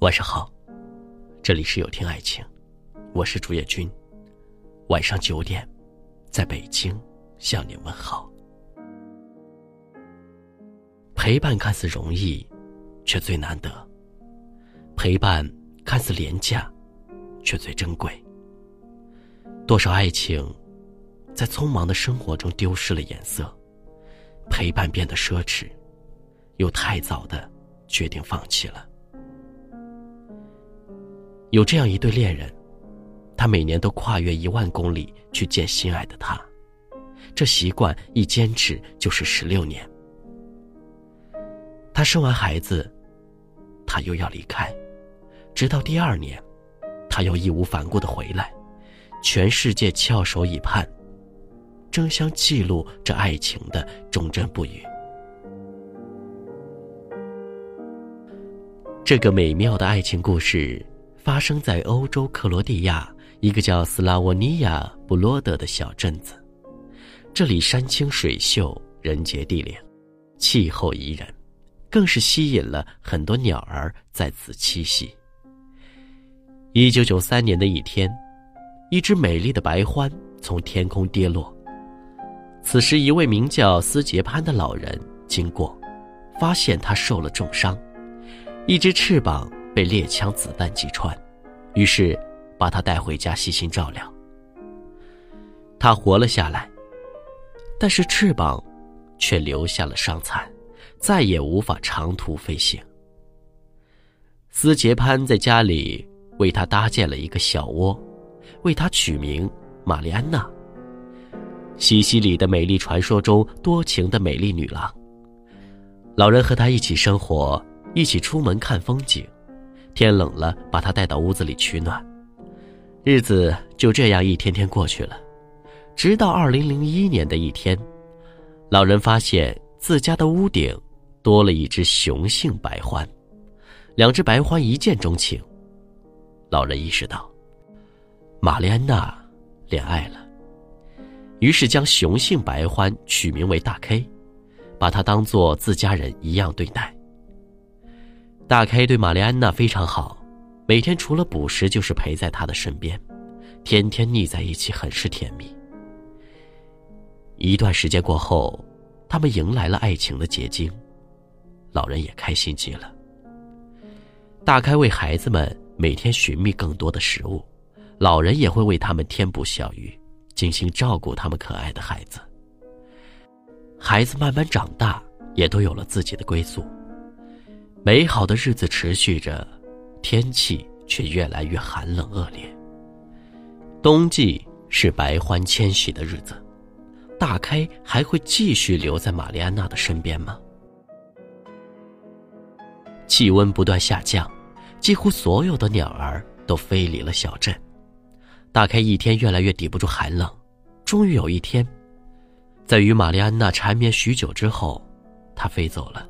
晚上好，这里是有听爱情，我是主页君。晚上九点，在北京向你问好。陪伴看似容易，却最难得；陪伴看似廉价，却最珍贵。多少爱情，在匆忙的生活中丢失了颜色，陪伴变得奢侈，又太早的决定放弃了。有这样一对恋人，他每年都跨越一万公里去见心爱的他，这习惯一坚持就是十六年。他生完孩子，他又要离开，直到第二年，他又义无反顾的回来，全世界翘首以盼，争相记录这爱情的忠贞不渝。这个美妙的爱情故事。发生在欧洲克罗地亚一个叫斯拉沃尼亚布罗德的小镇子，这里山清水秀，人杰地灵，气候宜人，更是吸引了很多鸟儿在此栖息。一九九三年的一天，一只美丽的白獾从天空跌落，此时一位名叫斯杰潘的老人经过，发现他受了重伤，一只翅膀。被猎枪子弹击穿，于是把他带回家细心照料。他活了下来，但是翅膀却留下了伤残，再也无法长途飞行。斯杰潘在家里为他搭建了一个小窝，为他取名玛丽安娜。西西里的美丽传说中多情的美丽女郎。老人和他一起生活，一起出门看风景。天冷了，把他带到屋子里取暖，日子就这样一天天过去了，直到二零零一年的一天，老人发现自家的屋顶多了一只雄性白獾，两只白獾一见钟情。老人意识到，玛丽安娜恋爱了，于是将雄性白獾取名为大 K，把它当做自家人一样对待。大 K 对玛丽安娜非常好，每天除了捕食就是陪在她的身边，天天腻在一起，很是甜蜜。一段时间过后，他们迎来了爱情的结晶，老人也开心极了。大开为孩子们每天寻觅更多的食物，老人也会为他们添补小鱼，精心照顾他们可爱的孩子。孩子慢慢长大，也都有了自己的归宿。美好的日子持续着，天气却越来越寒冷恶劣。冬季是白獾迁徙的日子，大开还会继续留在玛丽安娜的身边吗？气温不断下降，几乎所有的鸟儿都飞离了小镇。大开一天越来越抵不住寒冷，终于有一天，在与玛丽安娜缠绵许久之后，他飞走了。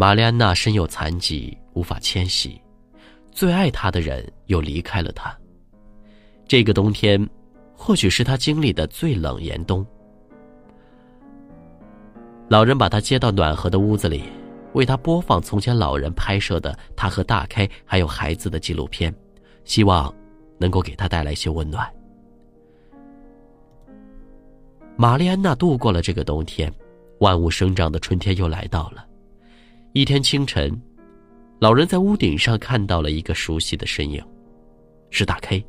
玛丽安娜身有残疾，无法迁徙，最爱她的人又离开了她。这个冬天，或许是她经历的最冷严冬。老人把她接到暖和的屋子里，为她播放从前老人拍摄的他和大开还有孩子的纪录片，希望能够给她带来一些温暖。玛丽安娜度过了这个冬天，万物生长的春天又来到了。一天清晨，老人在屋顶上看到了一个熟悉的身影，是大 K，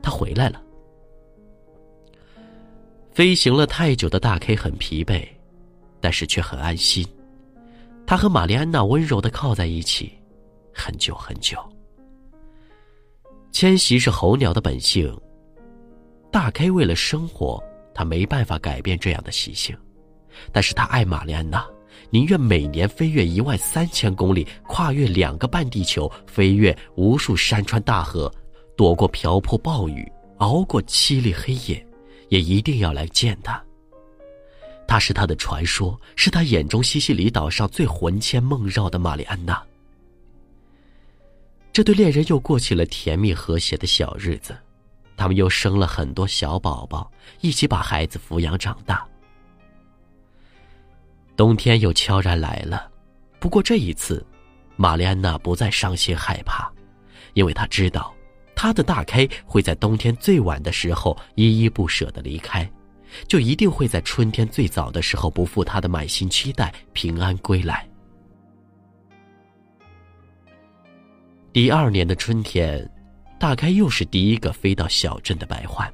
他回来了。飞行了太久的大 K 很疲惫，但是却很安心。他和玛丽安娜温柔的靠在一起，很久很久。迁徙是候鸟的本性，大 K 为了生活，他没办法改变这样的习性，但是他爱玛丽安娜。宁愿每年飞越一万三千公里，跨越两个半地球，飞越无数山川大河，躲过瓢泼暴雨，熬过凄厉黑夜，也一定要来见他。他是他的传说，是他眼中西西里岛上最魂牵梦绕的玛丽安娜。这对恋人又过起了甜蜜和谐的小日子，他们又生了很多小宝宝，一起把孩子抚养长大。冬天又悄然来了，不过这一次，玛丽安娜不再伤心害怕，因为她知道，她的大 K 会在冬天最晚的时候依依不舍的离开，就一定会在春天最早的时候不负她的满心期待，平安归来。第二年的春天，大概又是第一个飞到小镇的白獾。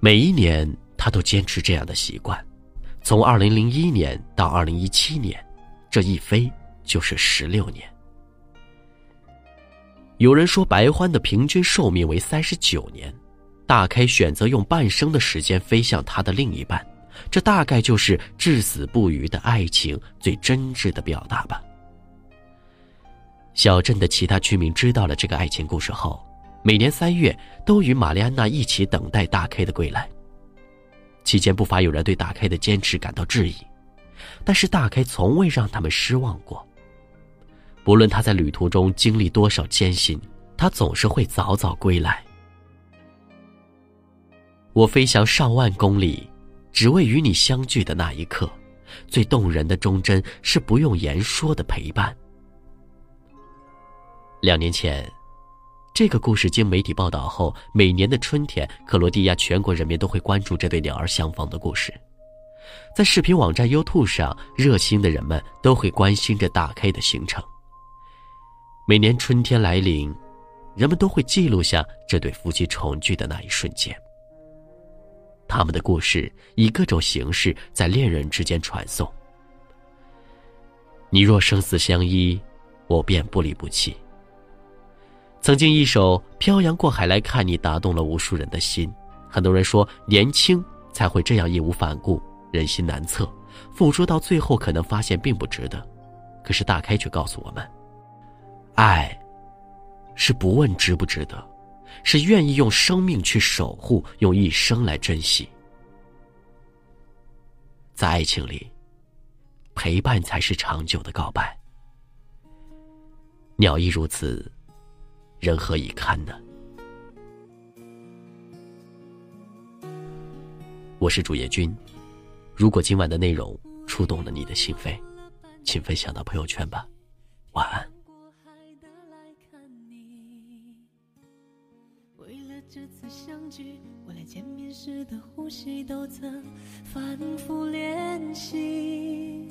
每一年，他都坚持这样的习惯，从二零零一年到二零一七年，这一飞就是十六年。有人说，白欢的平均寿命为三十九年，大 K 选择用半生的时间飞向他的另一半，这大概就是至死不渝的爱情最真挚的表达吧。小镇的其他居民知道了这个爱情故事后，每年三月都与玛丽安娜一起等待大 K 的归来。期间不乏有人对大 K 的坚持感到质疑，但是大 K 从未让他们失望过。不论他在旅途中经历多少艰辛，他总是会早早归来。我飞翔上万公里，只为与你相聚的那一刻。最动人的忠贞是不用言说的陪伴。两年前，这个故事经媒体报道后，每年的春天，克罗地亚全国人民都会关注这对鸟儿相逢的故事。在视频网站 YouTube 上，热心的人们都会关心着大 K 的行程。每年春天来临，人们都会记录下这对夫妻重聚的那一瞬间。他们的故事以各种形式在恋人之间传颂。你若生死相依，我便不离不弃。曾经一首《漂洋过海来看你》打动了无数人的心，很多人说年轻才会这样义无反顾，人心难测，付出到最后可能发现并不值得。可是大开却告诉我们，爱是不问值不值得，是愿意用生命去守护，用一生来珍惜。在爱情里，陪伴才是长久的告白。鸟亦如此。人何以堪呢？我是主页君，如果今晚的内容触动了你的心扉，请分享到朋友圈吧。晚安。为了这次相聚，我连见面时的呼吸都曾反复练习。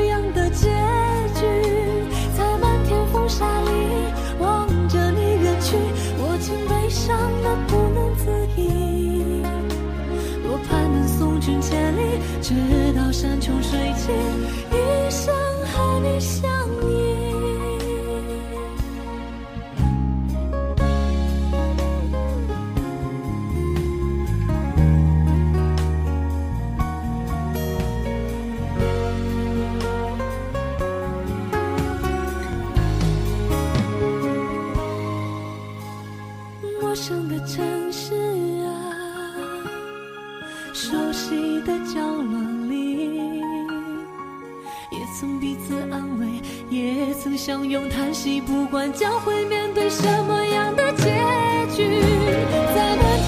直到山穷水尽，一生和你相熟悉的角落里，也。曾彼此安慰，也曾相拥叹息，不管将会面对什么样的结局，在漫